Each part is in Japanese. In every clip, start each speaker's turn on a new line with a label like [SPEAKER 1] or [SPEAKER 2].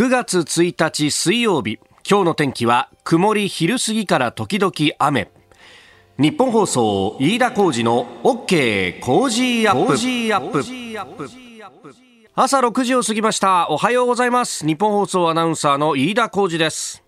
[SPEAKER 1] 9月1日水曜日。今日の天気は曇り昼過ぎから時々雨。ニッポン放送飯田浩司の OK Cozy Up。朝6時を過ぎました。おはようございます。ニッポン放送アナウンサーの飯田浩司です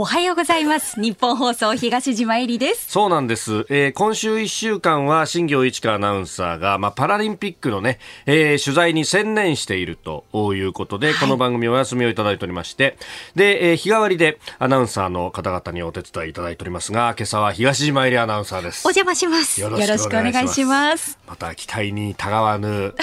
[SPEAKER 2] おはようございます。ニッポン放送東島衣里です。
[SPEAKER 1] そうなんです。えー、今週1週間は新行市佳アナウンサーが、まあ、パラリンピックのね、えー、取材に専念しているということで、はい、この番組お休みをいただいておりまして、で、えー、日替わりでアナウンサーの方々にお手伝いいただいておりますが、今朝は東島えりアナウンサーです。
[SPEAKER 2] お邪魔します。よろしくお願いします。
[SPEAKER 1] また期待にたがわぬ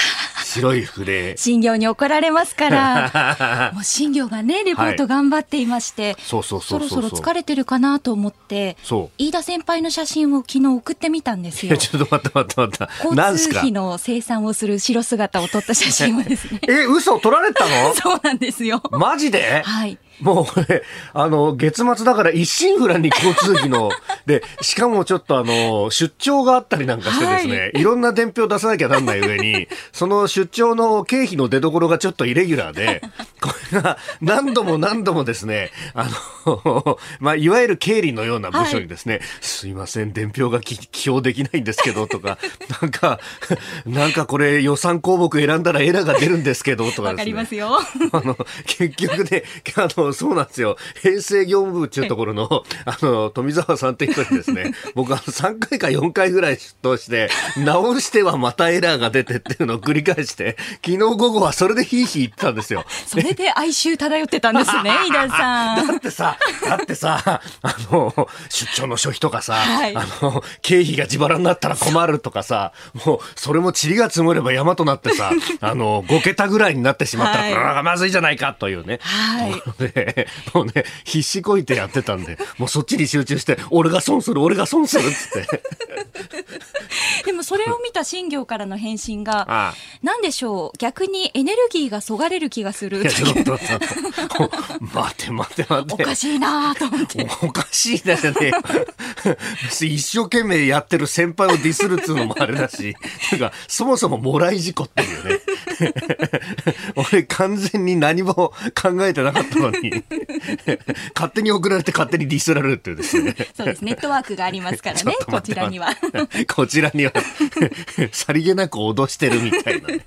[SPEAKER 1] 白い筆。
[SPEAKER 2] 新業に怒られますから、もう新業がね、レポート頑張っていまして、はい、そうそうそうそろそろ疲れてるかなと思って、飯田先輩の写真を昨日送ってみたんですよ。
[SPEAKER 1] ちょっと待って待って待って。
[SPEAKER 2] 交通費の生産をする後ろ姿を撮った写真をですね。
[SPEAKER 1] え、嘘？撮られたの？
[SPEAKER 2] そうなんですよ。
[SPEAKER 1] マジで？
[SPEAKER 2] はい。
[SPEAKER 1] もうあの、月末だから一心不乱に交通費の、で、しかもちょっとあの、出張があったりなんかしてですね、はい、いろんな伝票出さなきゃなんない上に、その出張の経費の出所がちょっとイレギュラーで、これが何度も何度もですね、あの、まあ、いわゆる経理のような部署にですね、はい、すいません、伝票が記表できないんですけど、とか、なんか、なんかこれ予算項目選んだらエラーが出るんですけど、とかですね。わ
[SPEAKER 2] かりますよ。
[SPEAKER 1] あの、結局ね、あの、そうなんですよ。平成業務部っていうところの、あの、富澤さんって人にですね、僕あの、3回か4回ぐらい出頭して、直してはまたエラーが出てっていうのを繰り返して、昨日午後はそれでヒーヒー言ってたんですよ。
[SPEAKER 2] それで哀愁漂ってたんですね、井田さ
[SPEAKER 1] ん。だってさ、だってさ、あの、出張の諸費とかさ、はい、あの、経費が自腹になったら困るとかさ、もう、それも塵が積もれば山となってさ、あの、5桁ぐらいになってしまったら、はい、まずいじゃないかというね。
[SPEAKER 2] はい。
[SPEAKER 1] もうね、必死こいてやってたんで、もうそっちに集中して、俺が損する、俺が損するっつって。
[SPEAKER 2] でもそれを見た新業からの返信が、なんでしょう、逆にエネルギーがそがれる気がする。いや、ちょっと、
[SPEAKER 1] 待て待て待て。
[SPEAKER 2] おかしいなと思って。
[SPEAKER 1] おかしいなじゃね。一生懸命やってる先輩をディスるっつうのもあれだし、なんか、そもそももらい事故っていうね。俺完全に何も考えてなかったのに 勝手に送られて勝手にディスられるっていうですね。
[SPEAKER 2] そうです。ネットワークがありますからね、こ ちらには。
[SPEAKER 1] こちらには、さりげなく脅してるみたいな、ね。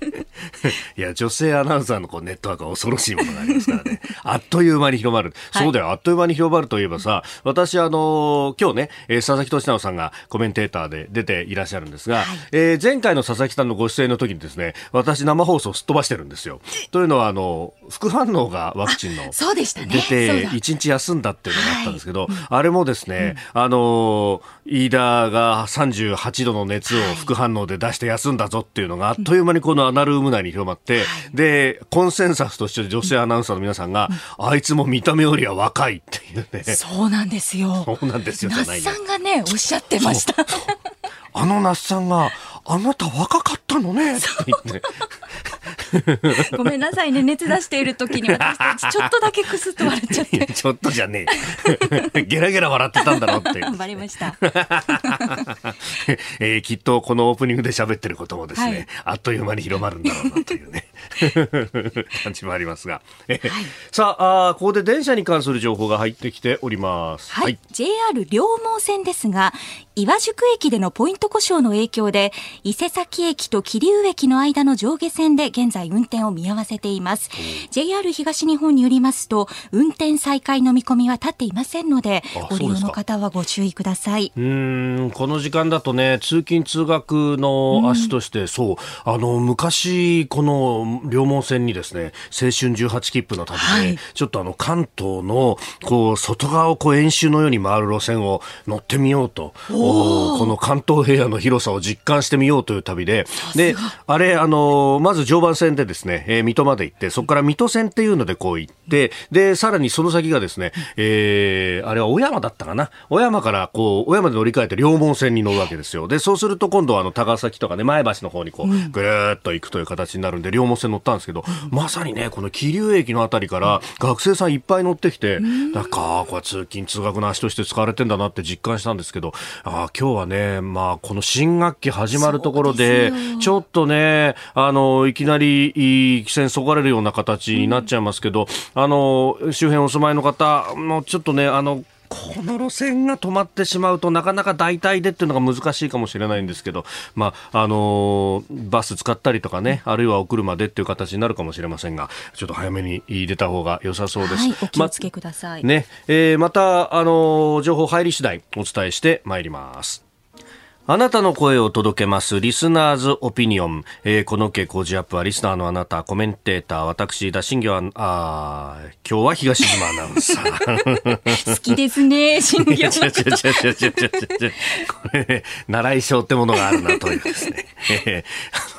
[SPEAKER 1] いや、女性アナウンサーのこうネットワークは恐ろしいものがありますからね。あっという間に広まる。はい、そうだよ、あっという間に広まるといえばさ、私、あの今日ね、えー、佐々木俊直さんがコメンテーターで出ていらっしゃるんですが、はい、えー、前回の佐々木さんのご出演の時にですね、私生放送すっ飛ばしてるんですよ。というのは、あの、副反応がワクチンの出て、一日休んだっていうのがあったんですけど、あれもですね、あの、飯田が38度の熱を副反応で出して休んだぞっていうのがあっという間にこのアナルーム内に広まって、で、コンセンサスとして女性アナウンサーの皆さんが、あいつも見た目よりは若いっていうね。
[SPEAKER 2] そうなんですよ。
[SPEAKER 1] そうなんですよじゃ
[SPEAKER 2] ないさんがね、おっしゃってました。
[SPEAKER 1] あの那須さんが、あなた若かったのね。って言って。
[SPEAKER 2] ごめんなさいね、熱出している時に私たちちょっとだけクスッと笑っちゃって。
[SPEAKER 1] ちょっとじゃねえ。ゲラゲラ笑ってたんだろうって。
[SPEAKER 2] 頑張りました。
[SPEAKER 1] えー、きっとこのオープニングで喋ってることもですね、はい、あっという間に広まるんだろうなというね、感じもありますが。はい、さああ、ここで電車に関する情報が入ってきております。
[SPEAKER 2] はい。はい、JR 両毛線ですが、岩宿駅でのポイント故障の影響で、伊勢崎駅と桐生駅の間の上下線で現在運転を見合わせています。JR 東日本によりますと、運転再開の見込みは立っていませんので、ご利用の方はご注意ください。
[SPEAKER 1] うん、この時間だとね、通勤通学の足として、うん、そう、あの、昔、この両門線にですね、青春18切符の旅で、はい、ちょっとあの、関東の、こう、外側をこう、演習のように回る路線を乗ってみようと、この関東平野の広さを実感してみようという旅で、で、あれ、あの、まず常磐線でですね、えー、水戸まで行って、そこから水戸線っていうのでこう行っで、で、さらにその先がですね、えー、あれは小山だったかな？小山からこう、小山で乗り換えて両門線に乗るわけですよ。で、そうすると今度はあの、高崎とかね、前橋の方にこう、ぐるーっと行くという形になるんで、両門線乗ったんですけど、まさにね、この桐生駅のあたりから学生さんいっぱい乗ってきて、なんか、これ通勤通学の足として使われてんだなって実感したんですけど、あ今日はね、まあ、この新学期始まるところで、ちょっとね、あの、いきなり、規制にそがれるような形になっちゃいますけど、あの、周辺お住まいの方もちょっとね、あの、この路線が止まってしまうとなかなか代替でっていうのが難しいかもしれないんですけど、まああのバス使ったりとかね、あるいはお車でっていう形になるかもしれませんがちょっと早めに出た方が良さそうです。はい、
[SPEAKER 2] お気をつけください。
[SPEAKER 1] まねえー、また、あの情報入り次第お伝えしてまいります。あなたの声を届けます、リスナーズオピニオン。えー、この傾向ジアップは、リスナーのあなた、コメンテーター、私、田新業は、あ今日は東島アナウンサー。
[SPEAKER 2] 好きですね、新業。こ
[SPEAKER 1] れ、習い性ってものがあるなというですね。え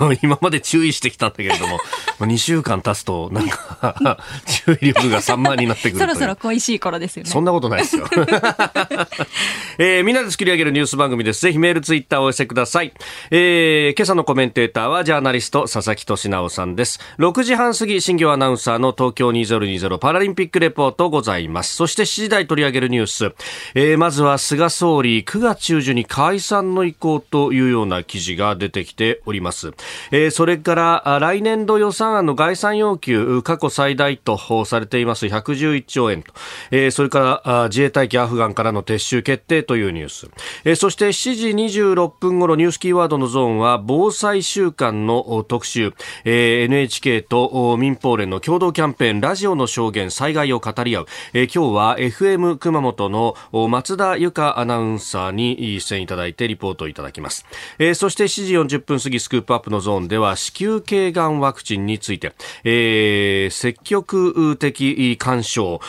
[SPEAKER 1] ー、今まで注意してきたんだけれども、2週間経つと、なんか、注意力が散漫になってくる
[SPEAKER 2] そろそろ恋しい頃ですよね。
[SPEAKER 1] そんなことないですよ。えー、みんなで作り上げるニュース番組です。ぜひメールツイッターをお寄せください。えー、今朝のコメンテーターはジャーナリスト佐々木俊直さんです。6時半過ぎ、新業アナウンサーの東京2020パラリンピックレポートございます。そして7時台取り上げるニュース。えー、まずは菅総理9月中旬に解散の意向というような記事が出てきております。えー、それから来年度予算案の概算要求過去最大とされています111兆円と、えー、それから自衛隊機アフガンからの撤収決定というニュース。えー、そして7時26分頃ニュースキーワードのゾーンは防災週間の特集、えー、NHK と民放連の共同キャンペーンラジオの証言災害を語り合う、えー、今日は FM 熊本の松田由香アナウンサーに出演いただいてリポートいただきます、えー、そして7時40分過ぎスクープアップのゾーンでは子宮頸がんワクチンについて、えー、積極的干渉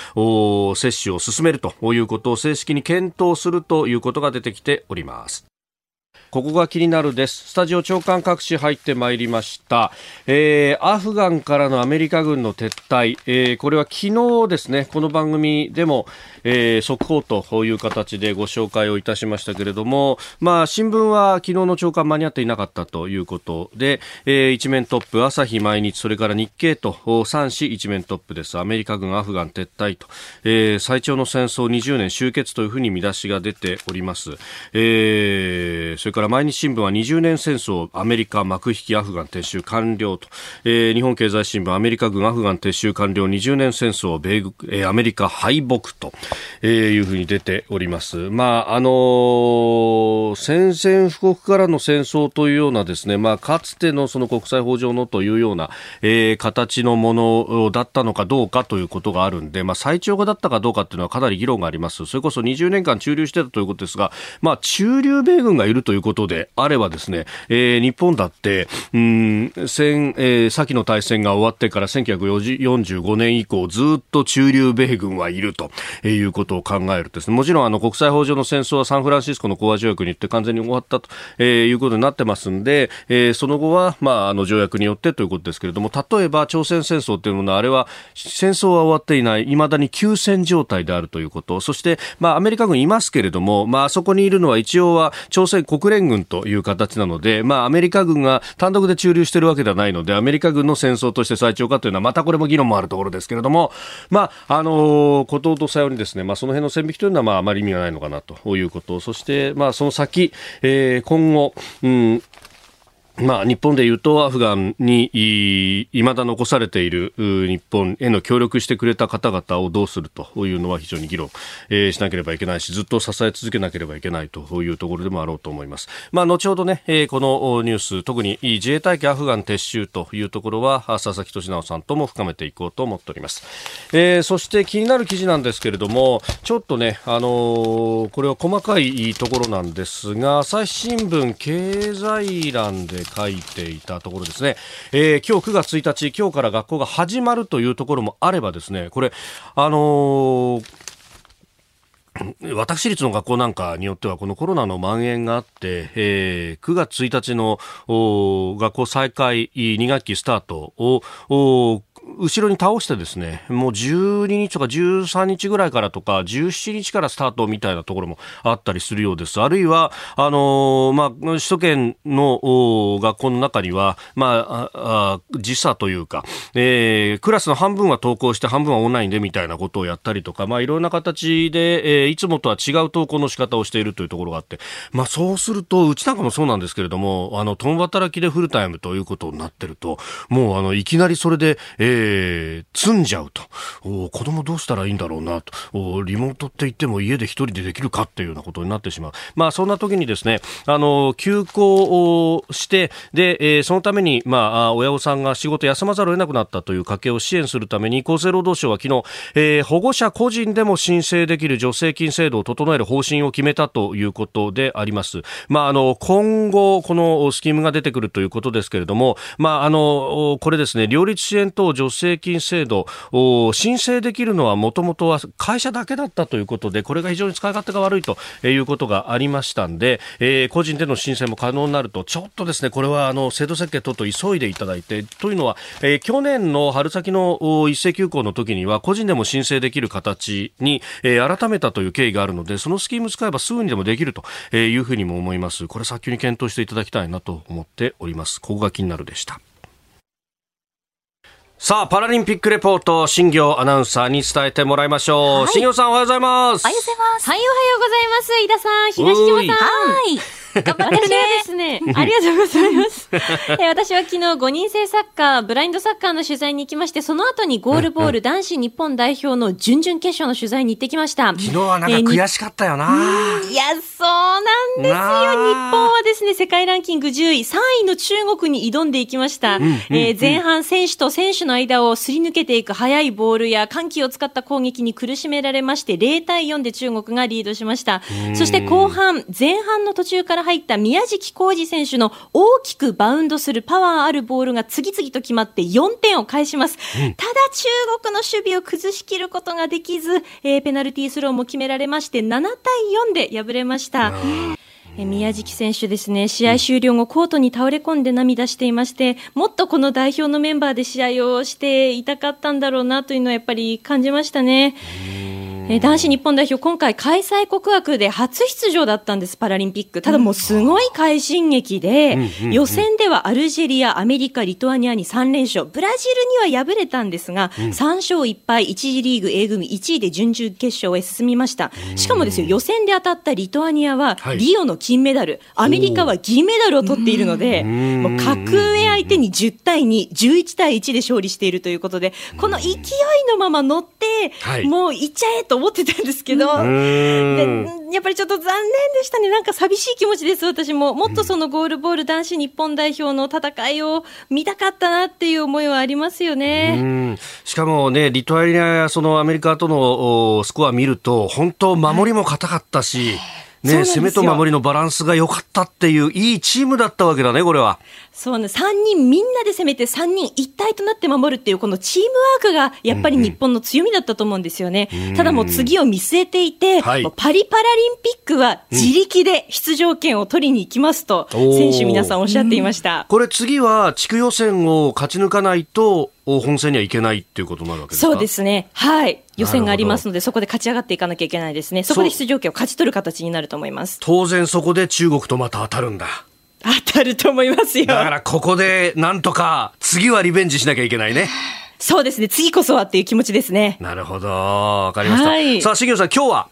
[SPEAKER 1] 接種を進めるということを正式に検討するということが出てきております。ここが気になるです。スタジオ長官各紙入ってまいりました。えー、アフガンからのアメリカ軍の撤退、えー、これは昨日ですね、この番組でも、えー、速報という形でご紹介をいたしましたけれども、まあ、新聞は昨日の朝刊間に合っていなかったということで、えー、一面トップ、朝日毎日、それから日経と3紙一面トップです。アメリカ軍アフガン撤退と、えー、最長の戦争20年終結というふうに見出しが出ております。えー、それから毎日新聞は20年戦争アメリカ幕引きアフガン撤収完了と、えー、日本経済新聞アメリカ軍アフガン撤収完了20年戦争米、えー、アメリカ敗北と、えー、いうふうに出ております。まああのー、宣戦布告からの戦争というようなですねまあかつてのその国際法上のというような、えー、形のものだったのかどうかということがあるんでまあ最長がだったかどうかというのはかなり議論があります。それこそ20年間駐留してたということですがまあ中留米軍がいるということことであればですね、えー、日本だって、うん、戦、えー、先の大戦が終わってから1945年以降ずっと駐留米軍はいるといううことを考えるとですね、もちろんあの国際法上の戦争はサンフランシスコの講和条約によって完全に終わったと、えー、いうことになってますんで、えー、その後は、まあ、あの条約によってということですけれども、例えば朝鮮戦争というものはあれは戦争は終わっていない、いまだに休戦状態であるということ、そして、まあ、アメリカ軍いますけれども、まあ、そこにいるのは一応は朝鮮国連軍という形なので、まあ、アメリカ軍が単独で駐留しているわけではないので、アメリカ軍の戦争として最長かというのは、またこれも議論もあるところですけれども、まあ、あのー、こととさようにですね、まあ、その辺の線引きというのは、まあ、あまり意味がないのかなということ、そして、まあ、その先、えー、今後、うん、まあ、日本でいうとアフガンにいまだ残されている日本への協力してくれた方々をどうするというのは非常に議論、えー、しなければいけないしずっと支え続けなければいけないというところでもあろうと思います。まあ、後ほどね、えー、このニュース特に自衛隊機アフガン撤収というところは佐々木俊直さんとも深めていこうと思っております。えー、そして気になる記事なんですけれどもちょっとね、あの、これは細かいところなんですが朝日新聞経済欄で書いていたところですね、えー、今日9月1日今日から学校が始まるというところもあればですねこれあのー私立の学校なんかによってはこのコロナの蔓延があって、えー、9月1日の学校再開2学期スタートを後ろに倒してですね、もう12日とか13日ぐらいからとか、17日からスタートみたいなところもあったりするようです。あるいは、あのー、まあ、首都圏の学校の中には、まあ、あ時差というか、えー、クラスの半分は登校して半分はオンラインでみたいなことをやったりとか、まあ、いろんな形で、えー、いつもとは違う登校の仕方をしているというところがあって、まあ、そうすると、うちなんかもそうなんですけれども、あの、共働きでフルタイムということになってると、もう、あの、いきなりそれで、えー、積んじゃうと。お子供どうしたらいいんだろうなと。おリモートって言っても家で一人でできるかっていうようなことになってしまう。まあ、そんな時にですね、あの、休校をして、で、えー、そのために、まあ、親御さんが仕事休まざるを得なくなったという家計を支援するために、厚生労働省は昨日、えー、保護者個人でも申請できる助成金制度を整える方針を決めたということであります。まあ、あの、今後、このスキームが出てくるということですけれども、まあ、あの、これですね、両立支援等助成金制度、申請できるのはもともとは会社だけだったということで、これが非常に使い勝手が悪いということがありましたんで、えー、個人での申請も可能になると、ちょっとですね、これはあの制度設計等々急いでいただいて、というのは、えー、去年の春先の一斉休校の時には、個人でも申請できる形に、えー、改めたという経緯があるので、そのスキーム使えばすぐにでもできるというふうにも思います。これ早急に検討していただきたいなと思っております。ここが気になるでした。さあ、パラリンピックレポート、新業アナウンサーに伝えてもらいましょう。はい、新業さんおはようございます。
[SPEAKER 2] おはようございます。
[SPEAKER 3] はい、おはようございます。井田さん、東島さん。
[SPEAKER 2] はい。頑張ってるね。
[SPEAKER 3] ですね。ありがとうございます。え私は昨日5人制サッカー、ブラインドサッカーの取材に行きまして、その後にゴールボール男子日本代表の準々決勝の取材に行ってきました。
[SPEAKER 1] 昨日はなんか悔しかったよな。
[SPEAKER 3] えー、いや、そうなんですよ。日本はですね、世界ランキング10位、3位の中国に挑んでいきました。うんうんうん、えー、前半選手と選手の間をすり抜けていく速いボールや緩急を使った攻撃に苦しめられまして、0対4で中国がリードしました。そして後半、前半の途中から入った宮敷浩二選手の大きくバウンドするパワーあるボールが次々と決まって4点を返します。うん、ただ中国の守備を崩しきることができず、えー、ペナルティースローも決められまして7対4で敗れました。え宮敷選手ですね、試合終了後、コートに倒れ込んで涙していまして、もっとこの代表のメンバーで試合をしていたかったんだろうなというのはやっぱり感じましたね。え男子日本代表、今回開催国枠で初出場だったんです、パラリンピック。ただもうすごい快進撃で、予選ではアルジェリア、アメリカ、リトアニアに3連勝、ブラジルには敗れたんですが、3勝1敗、1次リーグ A 組1位で準々決勝へ進みました。しかもですよ、予選で当たったリトアニアは、リオの金メダル、アメリカは銀メダルを取っているので、もう格上相手に10対2、11対1で勝利しているということで、この勢いのまま乗って、もういっちゃえと思ってたんですけど、でやっぱりちょっと残念でしたね。なんか寂しい気持ちです、私も。もっとそのゴールボール男子日本代表の戦いを見たかったなっていう思いはありますよね。
[SPEAKER 1] しかもね、リトアニアやそのアメリカとのスコア見ると、本当守りも硬かったし、ね、攻めと守りのバランスが良かったっていう、いいチームだったわけだね、これは。
[SPEAKER 3] そうね、3人みんなで攻めて3人一体となって守るっていうこのチームワークがやっぱり日本の強みだったと思うんですよね。うんうん、ただもう次を見据えていて、はい、パリパラリンピックは自力で出場権を取りに行きますと、選手皆さんおっしゃっていました。
[SPEAKER 1] これ次は地区予選を勝ち抜かないと、本戦にはいけないっていうことになるわけです
[SPEAKER 3] か？そうですね。はい。予選がありますので、そこで勝ち上がっていかなきゃいけないですね。そこで出場権を勝ち取る形になると思います。
[SPEAKER 1] 当然そこで中国とまた当たるんだ。
[SPEAKER 3] 当たると思いますよ。
[SPEAKER 1] だからここでなんとか次はリベンジしなきゃいけないね。
[SPEAKER 3] そうですね。次こそはっていう気持ちですね。
[SPEAKER 1] なるほど。わかりました。はい、さあ、茂さん、今日は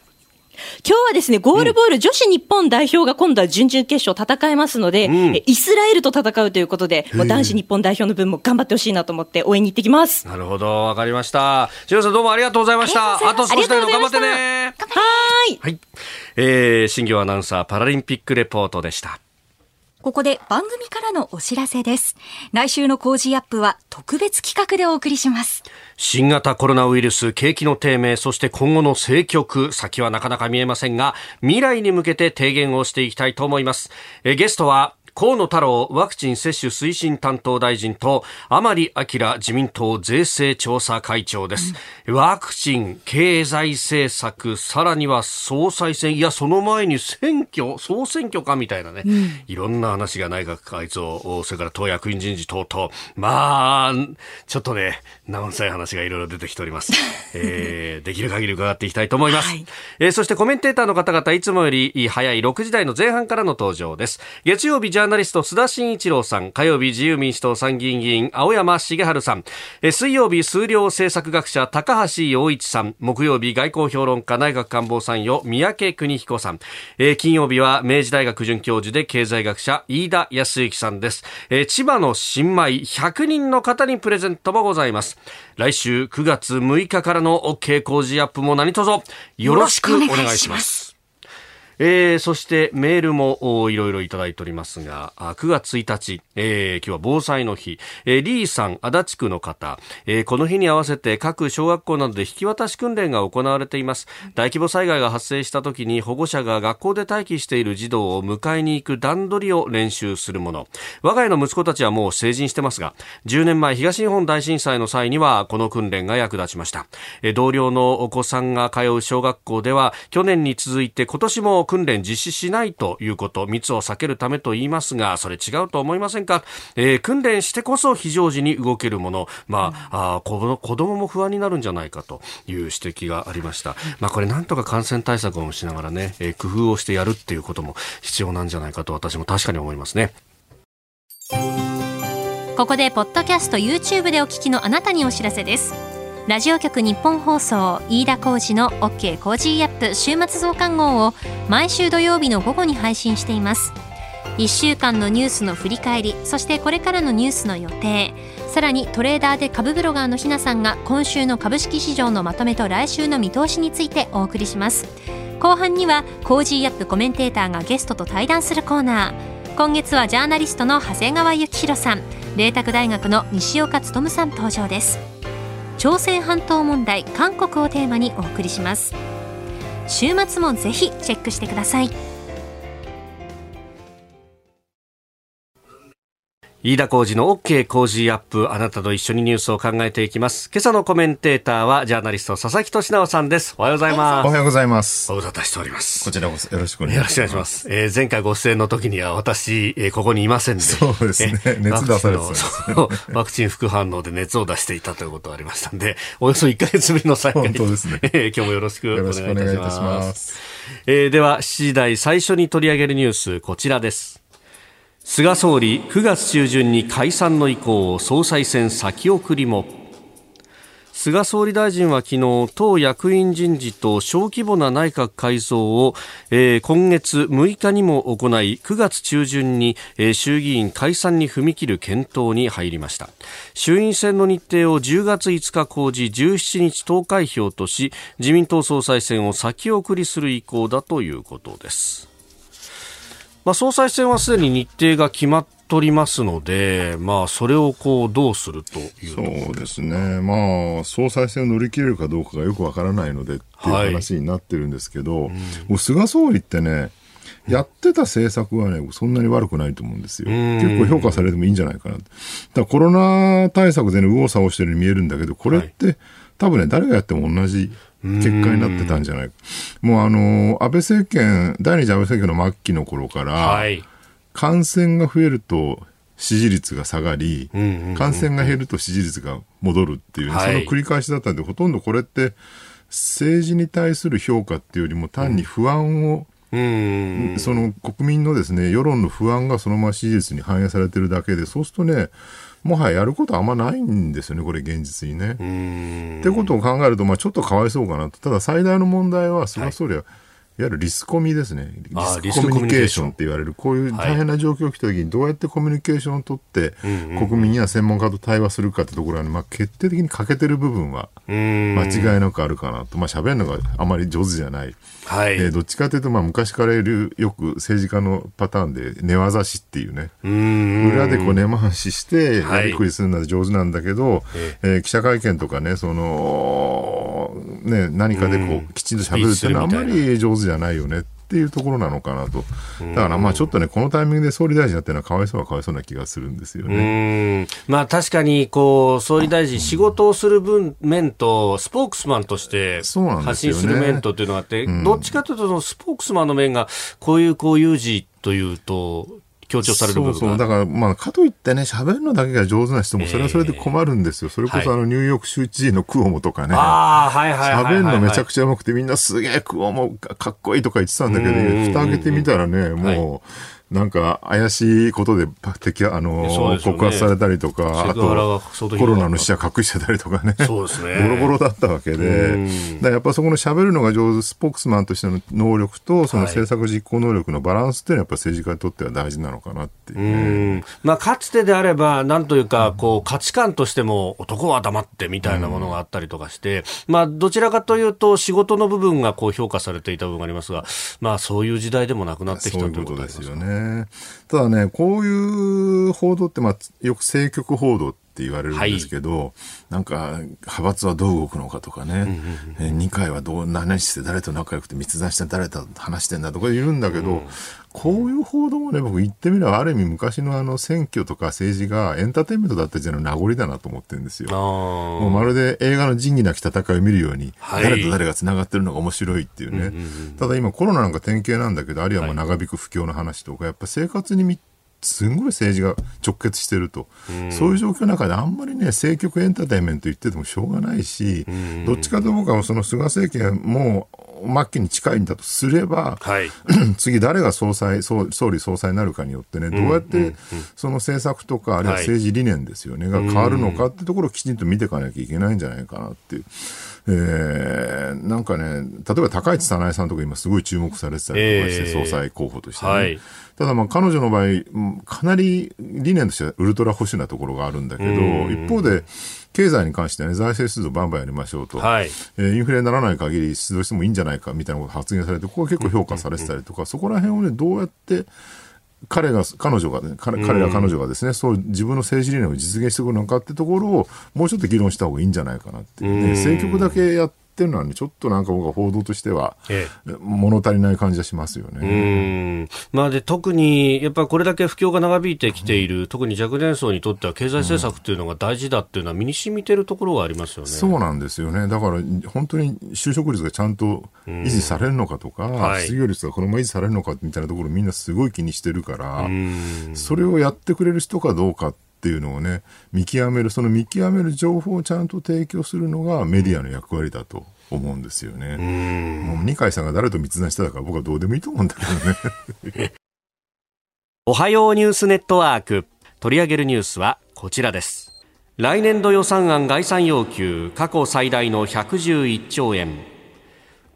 [SPEAKER 3] 今日はですね、ゴールボール女子日本代表が今度は準々決勝戦えますので、うん、イスラエルと戦うということで、もう男子日本代表の分も頑張ってほしいなと思って応援に行ってきます。
[SPEAKER 1] なるほど、わかりました。しさんどうもありがとうございました。あと少しだけ頑張ってね。
[SPEAKER 3] はい。
[SPEAKER 1] はい。えー、新行アナウンサーパラリンピックレポートでした。
[SPEAKER 2] ここで番組からのお知らせです。来週の Cozy Up は特別企画でお送りします。
[SPEAKER 1] 新型コロナウイルス、景気の低迷、そして今後の政局、先はなかなか見えませんが、未来に向けて提言をしていきたいと思います。えゲストは、河野太郎ワクチン接種推進担当大臣と甘利明自民党税制調査会長です、うん、ワクチン経済政策さらには総裁選いやその前に選挙総選挙かみたいなね、うん、いろんな話が内閣改造それから党役員人事等々。まあちょっとね生臭い話がいろいろ出てきております、えー、できる限り伺っていきたいと思います、はい、えー、そしてコメンテーターの方々いつもより早い6時台の前半からの登場です。月曜日ジャーナリスト須田慎一郎さん火曜日自由民主党参議院議員青山茂春さん、え、水曜日数量政策学者高橋洋一さん。木曜日外交評論家内閣官房参与三宅邦彦さん、え、金曜日は明治大学准教授で経済学者飯田康之さんです、え、千葉の新米100人の方にプレゼントもございます。来週9月6日からの OK 工事アップも何卒よろしくお願いします。えー、そしてメールもいろいろいただいておりますが、9月1日、えー、今日は防災の日、えー、リーさん、足立区の方、えー、この日に合わせて各小学校などで引き渡し訓練が行われています。大規模災害が発生した時に保護者が学校で待機している児童を迎えに行く段取りを練習するもの。我が家の息子たちはもう成人してますが、10年前東日本大震災の際にはこの訓練が役立ちました。えー、同僚のお子さんが通う小学校では去年に続いて今年も訓練実施しないということ、密を避けるためと言いますが、それ違うと思いませんか、えー、訓練してこそ非常時に動けるもの、まあ、あ子供も不安になるんじゃないかという指摘がありました。まあ、これなんとか感染対策をしながらね、えー、工夫をしてやるっていうことも必要なんじゃないかと私も確かに思いますね。
[SPEAKER 2] ここでポッドキャスト YouTube でお聞きのあなたにお知らせですラジオ局日本放送飯田浩司の OK コージーアップ週末増刊号を毎週土曜日の午後に配信しています。1週間のニュースの振り返りそしてこれからのニュースの予定さらにトレーダーで株ブロガーのひなさんが今週の株式市場のまとめと来週の見通しについてお送りします。後半には Cozy Up コメンテーターがゲストと対談するコーナー。今月はジャーナリストの長谷川幸洋さん麗澤大学の西岡力さん登場です。朝鮮半島問題韓国をテーマにお送りします。週末もぜひチェックしてください。
[SPEAKER 1] 飯田浩二の OK 工事アップ。あなたと一緒にニュースを考えていきます。今朝のコメンテーターは、ジャーナリスト、佐々木俊直さんです。おはようございます。
[SPEAKER 4] おはようございます。
[SPEAKER 1] ご無沙汰しております。
[SPEAKER 4] こちらこそよろしくお願いします。
[SPEAKER 1] よろしくお願いします。えー、前回ご出演の時には、私、えー、ここにいませんで。
[SPEAKER 4] そうですね。熱出されてた、ね、
[SPEAKER 1] ワクチン副反応で熱を出していたということがありましたんで、およそ1ヶ月ぶりの再会。
[SPEAKER 4] 本当ですね。
[SPEAKER 1] えー、今日もよろしくお願いいたします。よしますえー、では、7時台最初に取り上げるニュース、こちらです。菅総理9月中旬に解散の意向を総裁選先送りも。菅総理大臣は昨日党役員人事と小規模な内閣改造を、えー、今月6日にも行い9月中旬に、えー、衆議院解散に踏み切る検討に入りました。衆院選の日程を10月5日公示17日投開票とし自民党総裁選を先送りする意向だということです。まあ、総裁選はすでに日程が決まっておりますので、まあ、それをこうどうすると
[SPEAKER 4] いうそうですね、まあ、総裁選を乗り切れるかどうかがよくわからないのでっていう話になってるんですけど、はい、もう菅総理ってね、やってた政策はね、そんなに悪くないと思うんですよ。結構評価されてもいいんじゃないかな。だコロナ対策でね、右往左往してるように見えるんだけど、これって、はい、多分ね、誰がやっても同じ結果になってたんじゃない。か。もうあの、安倍政権、第二次安倍政権の末期の頃から、はい、感染が増えると支持率が下がり、感染が減ると支持率が戻るっていう、ね、その繰り返しだったんで、ほとんどこれって政治に対する評価っていうよりも単に不安を、その国民のですね世論の不安がそのまま支持率に反映されてるだけでそうするとねもはややることあんまないんですよね、これ、現実にね。ってことを考えると、まあ、ちょっとかわいそうかなと、ただ最大の問題は、菅総理は、はいいわゆるリスコミですね。リスコミュニケーションって言われる、こういう大変な状況が来た時にどうやってコミュニケーションを取って、国民や専門家と対話するかってところは、ね、まあ、決定的に欠けてる部分は間違いなくあるかなと。まあ、喋るのがあまり上手じゃない。はい、えー、どっちかというと、まあ、昔からいるよく政治家のパターンで寝技師っていうね。裏でこう根回ししてやりくりするのは上手なんだけど、はい、えー、記者会見とかね、その、ね、何かでこう、きちんと喋るっていうのはあんまり上手じゃないよねっっていうところなのかなと。だからまあちょっとね、このタイミングで総理大臣やってるのはかわいそうはかわいそうな気がするんですよね。
[SPEAKER 1] まあ確かに、こう、総理大臣、仕事をする分面と、スポークスマンとして発信する面とっていうのがあって、ね、どっちかというと、スポークスマンの面が、こういうこういう字というと、強調される部分
[SPEAKER 4] そうそう。だから、まあ、かといってね、喋るのだけが上手な人も、それはそれで困るんですよ。それこそ、あの、ニューヨーク州知事のクオモとかね。
[SPEAKER 1] ああ、はいはい
[SPEAKER 4] 喋るのめちゃくちゃうまくて、みんなすげえクオモかっこいいとか言ってたんだけど、蓋開けてみたらね、もう、なんか怪しいことで敵あの、ね、告発されたりとか、あとコロナの死者隠してたりとかね、
[SPEAKER 1] そうですね。
[SPEAKER 4] ボロボロだったわけで、だやっぱそこの喋るのが上手、スポークスマンとしての能力と、その政策実行能力のバランスっていうのは、やっぱ政治家にとっては大事なのかなっていう、ね、
[SPEAKER 1] まあ、かつてであれば、なんというか、こう価値観としても、男は黙ってみたいなものがあったりとかして、まあ、どちらかというと、仕事の部分がこう評価されていた部分がありますが、まあ、そういう時代でもなくなってきたということですよね。
[SPEAKER 4] ただね、こういう報道って、まあ、よく政局報道って言われるんですけど、はい、なんか、派閥はどう動くのかとかね、うんうんうん、二階はどう、何して誰と仲良くて密談して誰と話してんだとか言うんだけど、うん、こういう報道もね、僕言ってみれば、ある意味昔のあの選挙とか政治がエンターテインメントだった時代の名残だなと思ってるんですよ。もうまるで映画の仁義なき戦いを見るように、はい、誰と誰が繋がってるのが面白いっていうね。うんうんうん、ただ今コロナなんか典型なんだけど、あるいはまあ長引く不況の話とか、やっぱ生活に密すごい政治が直結してると、うそういう状況の中であんまりね政局エンターテインメント言っててもしょうがないし、どっちかと僕はその菅政権も末期に近いんだとすれば、はい、次誰が総裁総理総裁になるかによってねどうやってその政策とかあるいは政治理念ですよね、が変わるのかってところをきちんと見ていかなきゃいけないんじゃないかなっていう。えー、なんかね、例えば高市早苗さんとか今すごい注目されてたりとかして、総裁候補としてね。はい、ただまあ彼女の場合、かなり理念としてはウルトラ保守なところがあるんだけど、一方で、経済に関しては、ね、財政出動バンバンやりましょうと、はい、えー、インフレにならない限り出動してもいいんじゃないかみたいなこと発言されて、ここは結構評価されてたりとか、そこら辺をね、どうやって彼が、彼女がね、彼彼ら彼女がですね、そう自分の政治理念を実現してくるのかってところを、もうちょっと議論した方がいいんじゃないかなってね、政局だけやっってるのはね、ちょっとなんか僕は報道としては、物足りない感じがしますよね。
[SPEAKER 1] まあ、で特に、やっぱりこれだけ不況が長引いてきている、うん、特に若年層にとっては経済政策っていうのが大事だっていうのは身に染みてるところがありますよね。
[SPEAKER 4] そうなんですよね。だから本当に就職率がちゃんと維持されるのかとか、はい、失業率がこのまま維持されるのかみたいなところみんなすごい気にしてるから、それをやってくれる人かどうかっていうのをね、見極める、その見極める情報をちゃんと提供するのがメディアの役割だと思うんですよね。もう二階さんが誰と密談してたか僕はどうでもいいと思うんだけどね。
[SPEAKER 1] おはようニュースネットワーク。取り上げるニュースはこちらです。来年度予算案概算要求過去最大の111兆円。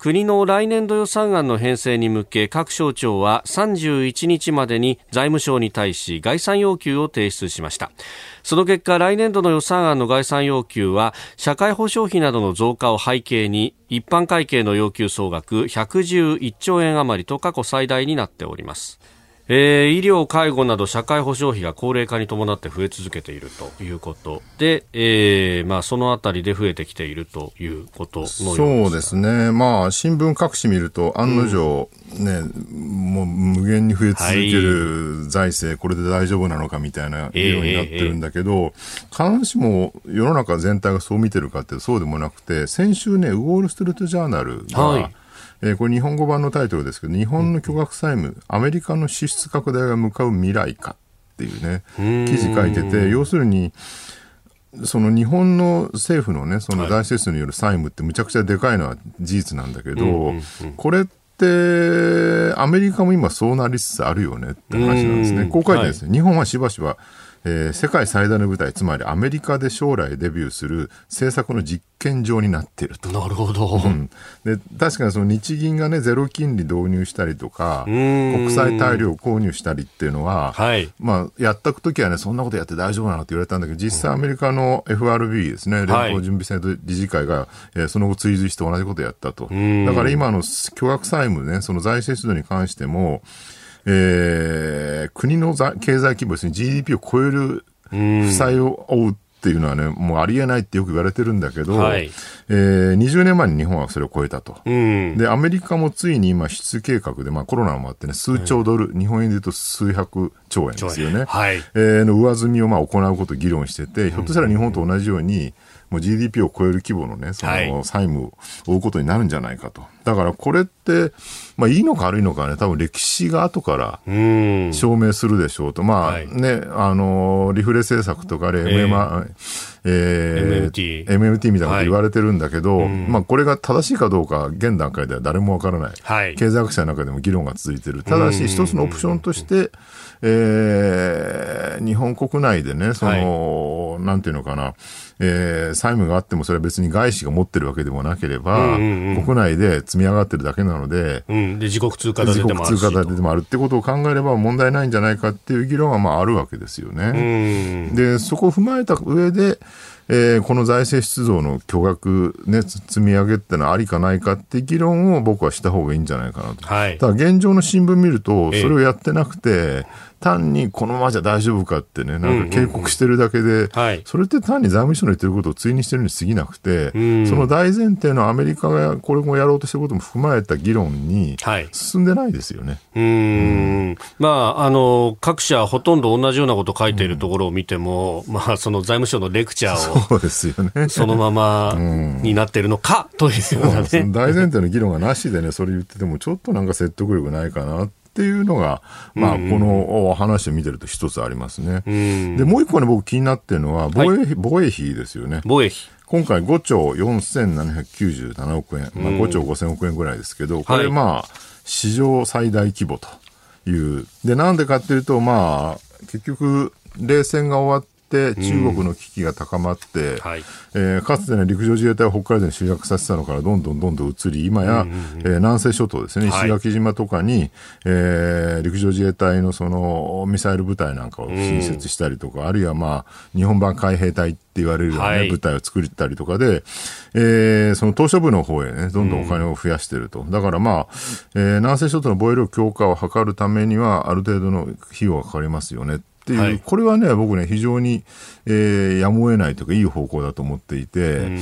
[SPEAKER 1] 国の来年度予算案の編成に向け各省庁は31日までに財務省に対し概算要求を提出しました。その結果来年度の予算案の概算要求は社会保障費などの増加を背景に一般会計の要求総額111兆円余りと過去最大になっております。えー、医療、介護など社会保障費が高齢化に伴って増え続けているということで、えーまあ、そのあたりで増えてきているということの
[SPEAKER 4] そうですね、まあ、新聞各紙見ると、案の定、うん、ね、もう無限に増え続ける財政、はい、これで大丈夫なのかみたいなようになってるんだけど、必ずしも世の中全体がそう見てるかってそうでもなくて、先週ね、ウォール・ストリート・ジャーナルが、はいえー、これ日本語版のタイトルですけど、日本の巨額債務、アメリカの支出拡大が向かう未来かっていうね、記事書いてて、要するに、その日本の政府のね、その財政出による債務ってむちゃくちゃでかいのは事実なんだけど、これって、アメリカも今そうなりつつあるよねって話なんですね。こう書いてですね、はい、日本はしばしばえー、世界最大の舞台、つまりアメリカで将来デビューする政策の実験場になっていると。
[SPEAKER 1] なるほど。
[SPEAKER 4] うん、で確かにその日銀がね、ゼロ金利導入したりとか、国債大量購入したりっていうのは、はい、まあ、やった時はね、そんなことやって大丈夫なのって言われたんだけど、実際アメリカの FRB ですね、連邦準備制度理事会が、はい、えー、その後追随して同じことやったと。だから今の巨額債務ね、その財政出動に関しても、えー、国の経済規模ですね、GDP を超える負債を負うっっていうのはね、もうありえないってよく言われてるんだけど、はい、えー、20年前に日本はそれを超えたと。うん、で、アメリカもついに今、出計画で、まあコロナもあってね、数兆ドル、うん、日本円で言うと数百兆円ですよね。はい、えー、の上積みをまあ行うことを議論してて、ひょっとしたら日本と同じように、もう GDP を超える規模のね、その債務を負うことになるんじゃないかと。だからこれって、まあいいのか悪いのかね、多分歴史が後から証明するでしょうと。まあね、あの、リフレ政策とかあれ、えー、えー、MMT。MMT みたいなこと言われてるんだけど、はい、まあこれが正しいかどうか現段階では誰もわからない。はい、経済学者の中でも議論が続いてる。ただし一つのオプションとして、えー、日本国内でね、その、はい、なんていうのかな、えー、債務があってもそれは別に外資が持ってるわけでもなければ、うんうんうん、国内で積み上がってるだけなので、
[SPEAKER 1] うん、で自国通貨建て
[SPEAKER 4] でもある自国通貨建てでもあるってことを考えれば問題ないんじゃないかっていう議論はまああるわけですよね。で、そこを踏まえた上で、えー、この財政出動の巨額、ね、積み上げってのはありかないかって議論を僕はした方がいいんじゃないかなと。はい、ただ現状の新聞見ると、それをやってなくて、単にこのままじゃ大丈夫かってね、なんか警告してるだけで、それって単に財務省の言ってることを追にしてるに過ぎなくて、その大前提のアメリカがこれもやろうとしてることも踏まえた議論に進んでないですよね。
[SPEAKER 1] はい、うん、まあ、あの、各社ほとんど同じようなことを書いているところを見ても、まあ、その財務省のレクチャーを、そうですよね。そのままになっているのか、というようなね。
[SPEAKER 4] 大前提の議論がなしでね、それ言ってても、ちょっとなんか説得力ないかなって。っていうのが、まあ、この話を見てると一つありますね。で、もう一個ね、僕気になってるのは防衛、はい、防衛費ですよね。
[SPEAKER 1] 防衛費。
[SPEAKER 4] 今回5兆4797億円、まあ、5兆5000億円ぐらいですけど、これまあ、史上最大規模という。で、なんでかっていうと、まあ、結局、冷戦が終わっ中国の危機が高まって、うん。はい、えー、かつてね、陸上自衛隊を北海道に集約させたのからどんどんどんどん移り、今や、うんうんうん、えー、南西諸島ですね、石垣島とかに、はい、えー、陸上自衛隊のそのミサイル部隊なんかを新設したりとか、うん、あるいはまあ、日本版海兵隊って言われるような、ね、はい、部隊を作ったりとかで、えー、その島しょ部の方へね、どんどんお金を増やしてると。うん、だからまあ、えー、南西諸島の防衛力強化を図るためには、ある程度の費用がかかりますよね。っていう、はい、これはね、僕ね、非常に、えー、やむを得ないというか、いい方向だと思っていて、うん。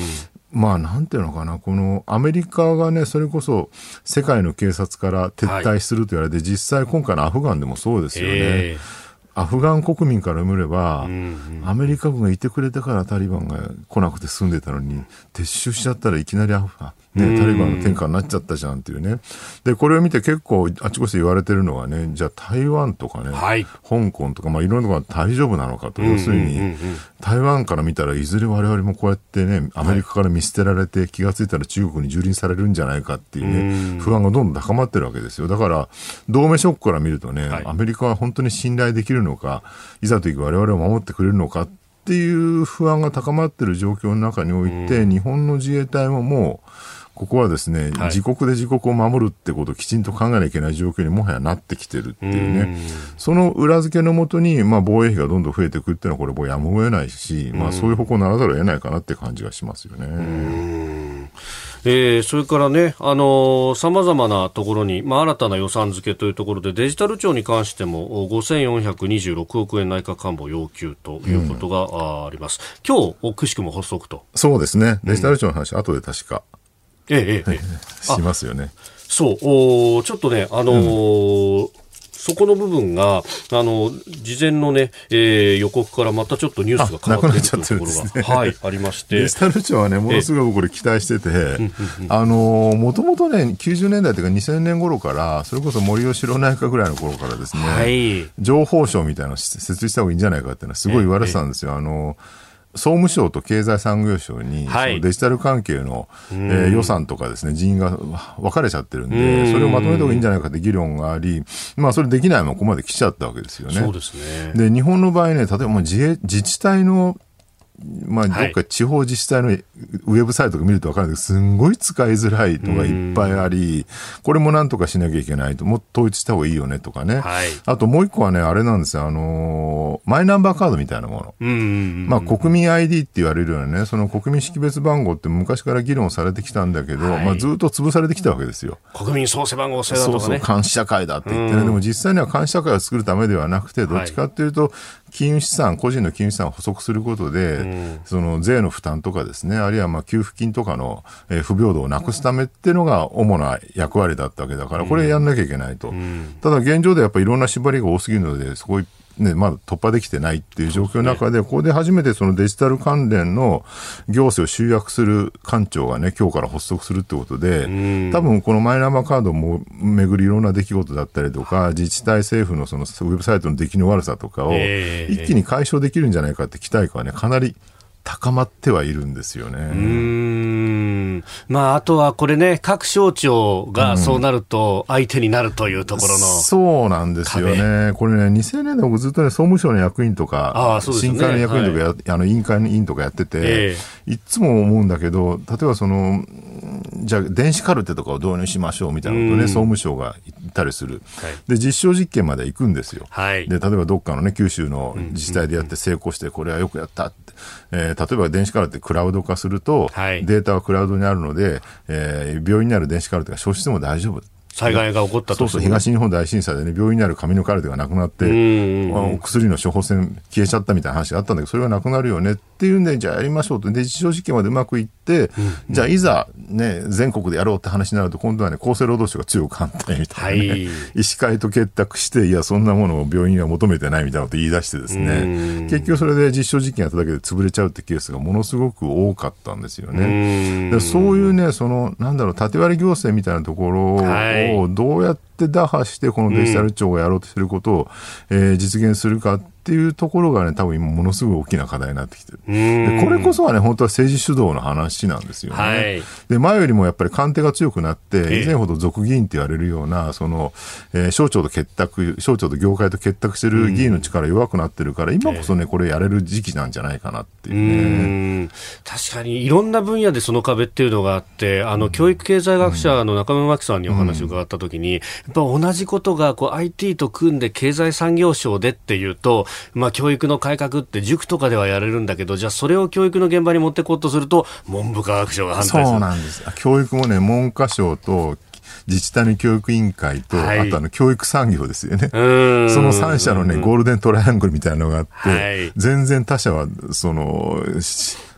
[SPEAKER 4] まあ、なんていうのかな、このアメリカがね、それこそ世界の警察から撤退すると言われて、はい、実際今回のアフガンでもそうですよね。えーアフガン国民から見れば、うんうん、アメリカ軍がいてくれてからタリバンが来なくて済んでたのに、撤収しちゃったらいきなりアフガン、ね、タリバンの天下になっちゃったじゃんっていうね。で、これを見て結構あちこち言われてるのはね、じゃあ台湾とかね、はい、香港とか、まあいろんなところが大丈夫なのかと。要するに、台湾から見たらいずれ我々もこうやってね、アメリカから見捨てられて気がついたら中国に蹂躙されるんじゃないかっていうね、不安がどんどん高まってるわけですよ。だから、同盟諸国から見るとね、はい、アメリカは本当に信頼できるのか、いざという時我々を守ってくれるのかっていう不安が高まってる状況の中において、日本の自衛隊ももう、ここはですね、はい、自国で自国を守るってことをきちんと考えなきゃいけない状況にもはやなってきてるっていうね、うその裏付けのもとに、まあ、防衛費がどんどん増えていくっていうのは、これもうやむを得ないし、まあ、そういう方向にならざるを得ないかなって感じがしますよね。
[SPEAKER 1] えー、それからね、あのさまざまなところに、まあ、新たな予算付けというところで、デジタル庁に関しても、5426億円内閣官房要求ということがあります。うん、今日、くしくも発足と。
[SPEAKER 4] そうですね。デジタル庁の話、うん、後で確か。ええ、ええ、しますよね。
[SPEAKER 1] そう。お、ちょっとね、あのーうん。そこの部分が、あの、事前のね、えー、予告からまたちょっとニュースが変わってるところが、ね、はい、ありまして。
[SPEAKER 4] デジタル庁はね、ものすごくこれ期待してて、あの、もともとね、90年代というか2000年頃から、それこそ森喜朗内閣ぐらいの頃からですね、はい、情報省みたいなのを設立した方がいいんじゃないかっていうのはすごい言われてたんですよ。あの、総務省と経済産業省に、はい、デジタル関係の、えー、予算とかですね、人員が分かれちゃってるんで、それをまとめた方がいいんじゃないかって議論があり、まあ、それできないままここまで来ちゃったわけですよね。
[SPEAKER 1] そうですね。
[SPEAKER 4] で、日本の場合ね、例えば自衛自治体のまあ、どっか地方自治体のウェブサイトを見ると分かるんですけど、すんごい使いづらいのがいっぱいあり、これもなんとかしなきゃいけないと、もっと統一した方がいいよねとかね。はい、あともう一個はね、あれなんですよ、あのー、マイナンバーカードみたいなもの。まあ、国民 ID って言われるようなね、その国民識別番号って昔から議論されてきたんだけど、はい、まあ、ずっと潰されてきたわけですよ。
[SPEAKER 1] 国民創生番号制だとか、ね、
[SPEAKER 4] そうそう、監視社会だって言ってね。でも実際には監視社会を作るためではなくて、どっちかっていうと、金融資産、個人の金融資産を補足することで、うん、その税の負担とかですね、あるいはまあ給付金とかの、えー、不平等をなくすためっていうのが主な役割だったわけだから、これやんなきゃいけないと。うん、ただ現状でやっぱりいろんな縛りが多すぎるので、そこね、まだ突破できてないっていう状況の中で、ここで初めてそのデジタル関連の行政を集約する官庁がね、今日から発足するってことで、多分このマイナンバーカードも巡るいろんな出来事だったりとか、自治体政府のそのウェブサイトの出来の悪さとかを一気に解消できるんじゃないかって期待感はね、かなり高まってはいるんですよね。
[SPEAKER 1] まあ、あとはこれね、各省庁がそうなると相手になるというところの、うん、
[SPEAKER 4] そうなんですよね。これね、2000年で僕ずっとね、総務省の役員とか、ね、新会の役員とかや、はい、あの、委員会の委員とかやってて、えー、いつも思うんだけど、例えばその、じゃあ電子カルテとかを導入しましょうみたいなことね、総務省が言ったりする、はい、で実証実験まで行くんですよ、はい、で例えばどっかのね九州の自治体でやって成功してこれはよくやったって、えー、例えば電子カルテクラウド化すると、はい、データはクラウドにあるので、えー、病院にある電子カルテが消失しても大丈夫。
[SPEAKER 1] 災害が起こったと。
[SPEAKER 4] そう東日本大震災でね、病院にある紙のカルテがなくなって、薬の処方箋消えちゃったみたいな話があったんだけど、それがなくなるよねっていうんで、じゃあやりましょうと。で、実証実験までうまくいって、うん、じゃあいざね、全国でやろうって話になると、今度はね、厚生労働省が強く反対みたいな、ね、はい、医師会と結託して、いや、そんなものを病院は求めてないみたいなこと言い出してですね、結局それで実証実験やっただけで潰れちゃうってケースがものすごく多かったんですよね。でそういうね、その、なんだろう、縦割り行政みたいなところをどうやってって打破して、このデジタル庁がやろうとしていることを、うん、えー、実現するかっていうところがね、多分今ものすごい大きな課題になってきてる。でこれこそはね、本当は政治主導の話なんですよね。はい、で、前よりもやっぱり官邸が強くなって、以前ほど俗議員って言われるような、その、えー、省庁と結託、省庁と業界と結託してる議員の力弱くなってるから、今こそね、これやれる時期なんじゃないかなっていうね。
[SPEAKER 1] 確かに、いろんな分野でその壁っていうのがあって、あの、教育経済学者の中村真紀さんにお話を伺ったときに、やっぱ同じことが、こう、IT と組んで経済産業省でっていうと、まあ、教育の改革って塾とかではやれるんだけど、じゃあそれを教育の現場に持っていこうとすると、文部科学省が反対する。
[SPEAKER 4] そうなんです。教育もね、文科省と自治体の教育委員会と、はい、あとあの教育産業ですよね。その3社のね、ゴールデントライアングルみたいなのがあって、はい、全然他社は、その、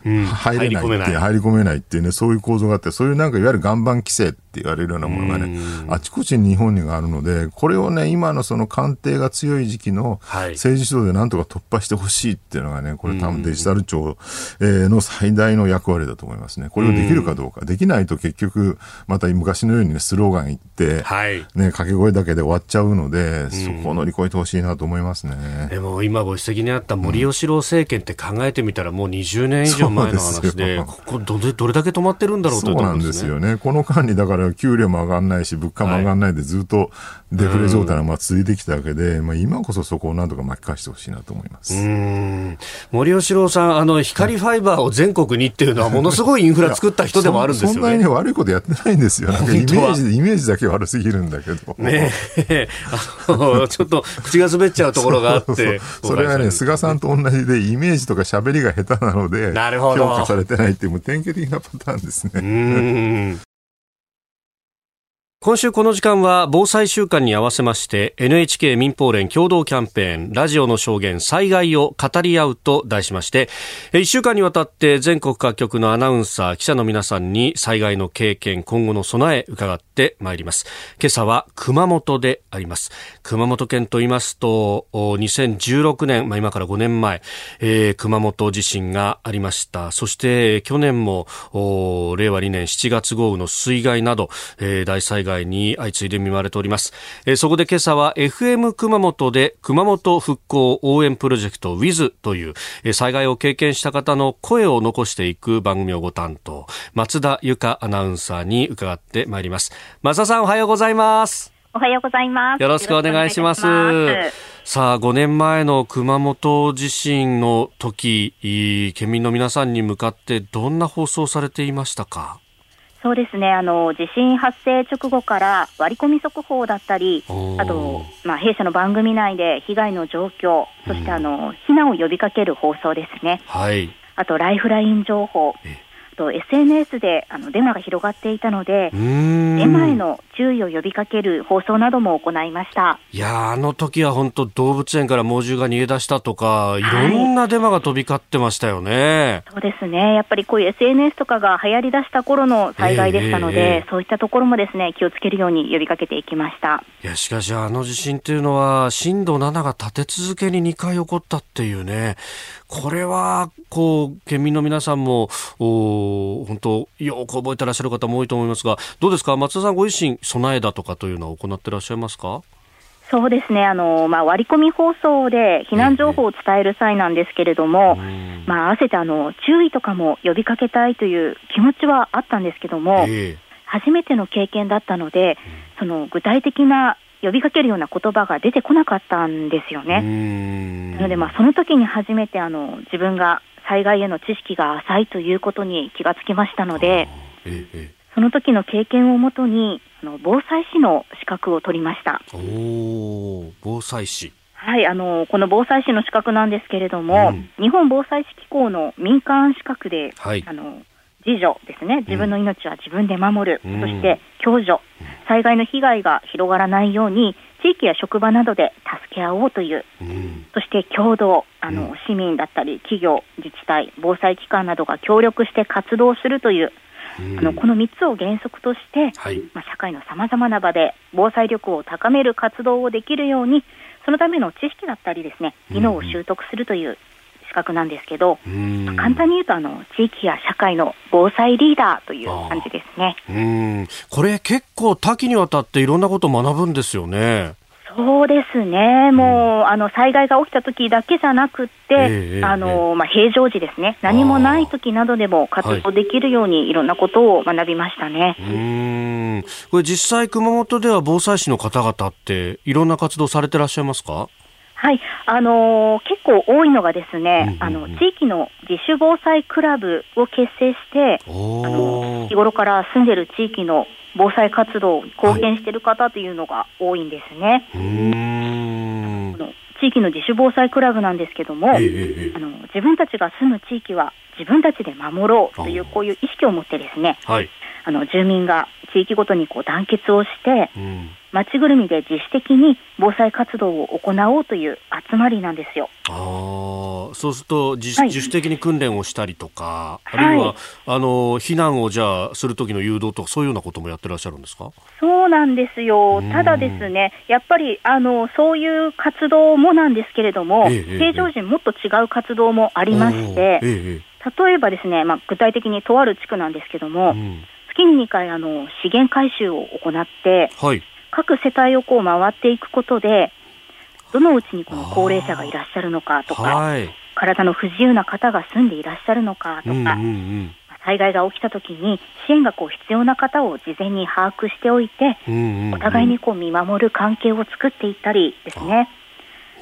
[SPEAKER 4] 入れないって、入り込めない。っていうね、そういう構造があって、そういうなんかいわゆる岩盤規制って言われるようなものがね、あちこちに日本にあるので、これをね、今のその官邸が強い時期の政治主導でなんとか突破してほしいっていうのがね、これ多分デジタル庁の最大の役割だと思いますね。これをできるかどうか。できないと結局、また昔のようにね、スローガン言って、はい、ね、掛け声だけで終わっちゃうので、そこを乗り越えてほしいなと思いますね。
[SPEAKER 1] でも今ご指摘にあった森喜朗政権って考えてみたらもう20年以上前の話で、ここどれどれだけ止まってるんだろうと、
[SPEAKER 4] ね、そうなんですよね。この間にだから給料も上がらないし、物価も上がらないでずっとデフレ状態がまあ続いてきたわけで、まあ今こそそこをなんとか巻き返してほしいなと思います。
[SPEAKER 1] 森喜朗さん、あの、光ファイバーを全国にっていうのはものすごいインフラ作った人でもあるんですよね。
[SPEAKER 4] そんなにね、悪いことやってないんですよ。イメージ、イメージだけ悪すぎるんだけど。
[SPEAKER 1] ねちょっと口が滑っちゃうところがあって。
[SPEAKER 4] それはね、菅さんと同じでイメージとか喋りが下手なので、なるほど評価されてないっていう、もう典型的なパターンですね。
[SPEAKER 1] 今週この時間は防災週間に合わせまして NHK 民放連共同キャンペーンラジオの証言災害を語り合うと題しまして1週間にわたって全国各局のアナウンサー記者の皆さんに災害の経験今後の備え伺ってまいります。今朝は熊本であります。熊本県と言いますと2016年、まあ、今から5年前、えー、熊本地震がありました。そして去年も令和2年7月豪雨の水害など、えー、大災害害に相次いで見舞われております、えー、そこで今朝は FM 熊本で熊本復興応援プロジェクト WIZ という、えー、災害を経験した方の声を残していく番組をご担当松田由香アナウンサーに伺ってまいります。松田さんおはようございます。
[SPEAKER 5] おはようございます。
[SPEAKER 1] よろしくお願いします。さあ、5年前の熊本地震の時、県民の皆さんに向かってどんな放送されていましたか？
[SPEAKER 5] そうですね。あの地震発生直後から割り込み速報だったり、あと、まあ、弊社の番組内で被害の状況、そしてあの避難を呼びかける放送ですね、はい、あとライフライン情報、と SNS であのデマが広がっていたので、デマへの注意を呼びかける放送なども行いました。
[SPEAKER 1] いやあの時は本当、動物園から猛獣が逃げ出したとか、い。ろんなデマが飛び交ってましたよね、
[SPEAKER 5] はい、そうですね、やっぱりこういう SNS とかが流行り出した頃の災害でしたので、えーえー、そういったところもですね気をつけるように呼びかけていきました。
[SPEAKER 1] いやしかし、あの地震っていうのは、震度7が立て続けに2回起こったっていうね、これはこう県民の皆さんもお本当よく覚えてらっしゃる方も多いと思いますがどうですか？松田さんご自身備えだとかというのは行ってらっしゃいますか？
[SPEAKER 5] そうですね、あのまあ、割り込み放送で避難情報を伝える際なんですけれども、えー、まあ、合わせてあの注意とかも呼びかけたいという気持ちはあったんですけども、えー、初めての経験だったので、その具体的な呼びかけるような言葉が出てこなかったんですよね。なので、まあ、その時に初めてあの自分が災害への知識が浅いということに気がつきましたので、ええ、その時の経験をもとにあの防災士の資格を取りました。
[SPEAKER 1] お防災士。
[SPEAKER 5] はいあのこの防災士の資格なんですけれども、うん、日本防災士機構の民間資格で、はい、あの自助ですね、自分の命は自分で守る、うん、そして共助、災害の被害が広がらないように、地域や職場などで助け合おうという、うん、そして共同あの、うん、市民だったり、企業、自治体、防災機関などが協力して活動するという、あのこの3つを原則として、はい、まあ、社会のさまざまな場で防災力を高める活動をできるように、そのための知識だったりですね、技能を習得するという資格なんですけど、まあ、簡単に言うとあの、地域や社会の防災リーダーという感じですね。
[SPEAKER 1] うん。これ結構多岐にわたっていろんなことを学ぶんですよね。
[SPEAKER 5] そうですね、もう、うん、あの災害が起きた時だけじゃなくて、えー、あのまあ、平常時ですね、何もない時などでも活動できるように、いろんなことを学びましたね、
[SPEAKER 1] うん。これ、実際、熊本では防災士の方々って、いろんな活動されてらっしゃいますか？
[SPEAKER 5] はい、あのー、結構多いのがですね、あの地域の自主防災クラブを結成して、あの日頃から住んでる地域の防災活動に貢献している方というのが多いんですね。はい、地域の自主防災クラブなんですけども、えあの自分たちが住む地域は自分たちで守ろうというこういう意識を持ってですね、はい、あの住民が地域ごとにこう団結をして、うん町ぐるみで自主的に防災活動を行おうという集まりなんですよ。
[SPEAKER 1] あそうすると自,、はい、自主的に訓練をしたりとか、あるいは、はい、あの避難をじゃあする時の誘導とかそういうようなこともやってらっしゃるんですか？
[SPEAKER 5] そうなんですよ。ただですね、やっぱりあのそういう活動もなんですけれども、ええ、平常時もっと違う活動もありまして、え、例えばですね、まあ、具体的にとある地区なんですけども、うん、月に2回あの資源回収を行って、はい各世帯をこう回っていくことで、どのうちにこの高齢者がいらっしゃるのかとか、はい、体の不自由な方が住んでいらっしゃるのかとか、うんうんうん。災害が起きたときに支援がこう必要な方を事前に把握しておいて、うんうんうん、お互いにこう見守る関係を作っていったりですね。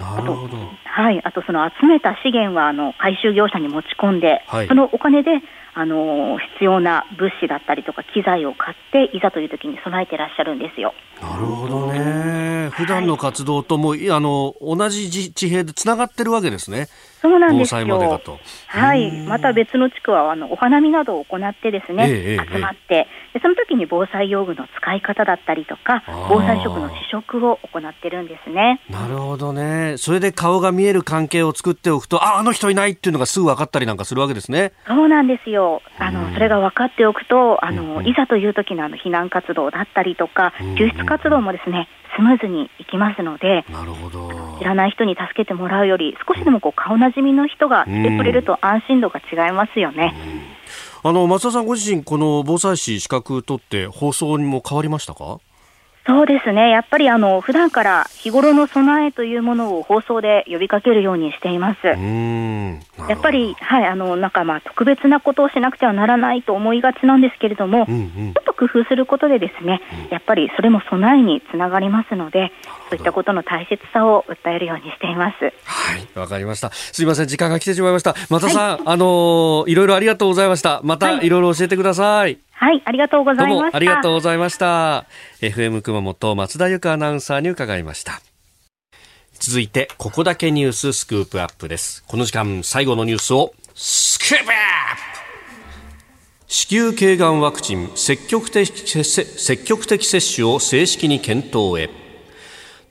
[SPEAKER 1] あと、
[SPEAKER 5] はい、あとその集めた資源はあの回収業者に持ち込んで、はい、そのお金であの必要な物資だったりとか機材を買っていざという時に備えてらっしゃるんですよ。
[SPEAKER 1] なるほどね。普段の活動とも、はい、あの同じ地平でつながってるわけですね。
[SPEAKER 5] そうなんですよ。はい。また別の地区はあのお花見などを行ってですね、ええ、集まって、でその時に防災用具の使い方だったりとか、防災食の試食を行ってるんですね。
[SPEAKER 1] なるほどね。それで顔が見える関係を作っておくと、ああの人いないっていうのがすぐ分かったりなんかするわけですね。
[SPEAKER 5] そうなんですよ。あのそれが分かっておくと、あのいざという時のあの避難活動だったりとか、救出活動もですね。スムーズにいきますので、
[SPEAKER 1] なるほど。
[SPEAKER 5] 知らない人に助けてもらうより、少しでもこう顔なじみの人が来てくれると安心度が違いますよね。
[SPEAKER 1] あの松田さんご自身、この防災士資格取って放送にも変わりましたか？
[SPEAKER 5] そうですね。やっぱりあの普段から日頃の備えというものを放送で呼びかけるようにしています。やっぱりはいあのなんかまあ特別なことをしなくてはならないと思いがちなんですけれども、うんうん、ちょっと工夫することでですね、うん、やっぱりそれも備えにつながりますので、そういったことの大切さを訴えるようにしています。
[SPEAKER 1] はい、わかりました。すみません時間が来てしまいました。松田さん、はい、あのいろいろありがとうございました。またいろいろ教えてください。はい
[SPEAKER 5] はい、ありがとうございました。
[SPEAKER 1] ありがとうございました。FM 熊本松田由香アナウンサーに伺いました。続いて、ここだけニューススクープアップです。この時間、最後のニュースをスクープアップ子宮頸がんワクチン積極的積極的接種を正式に検討へ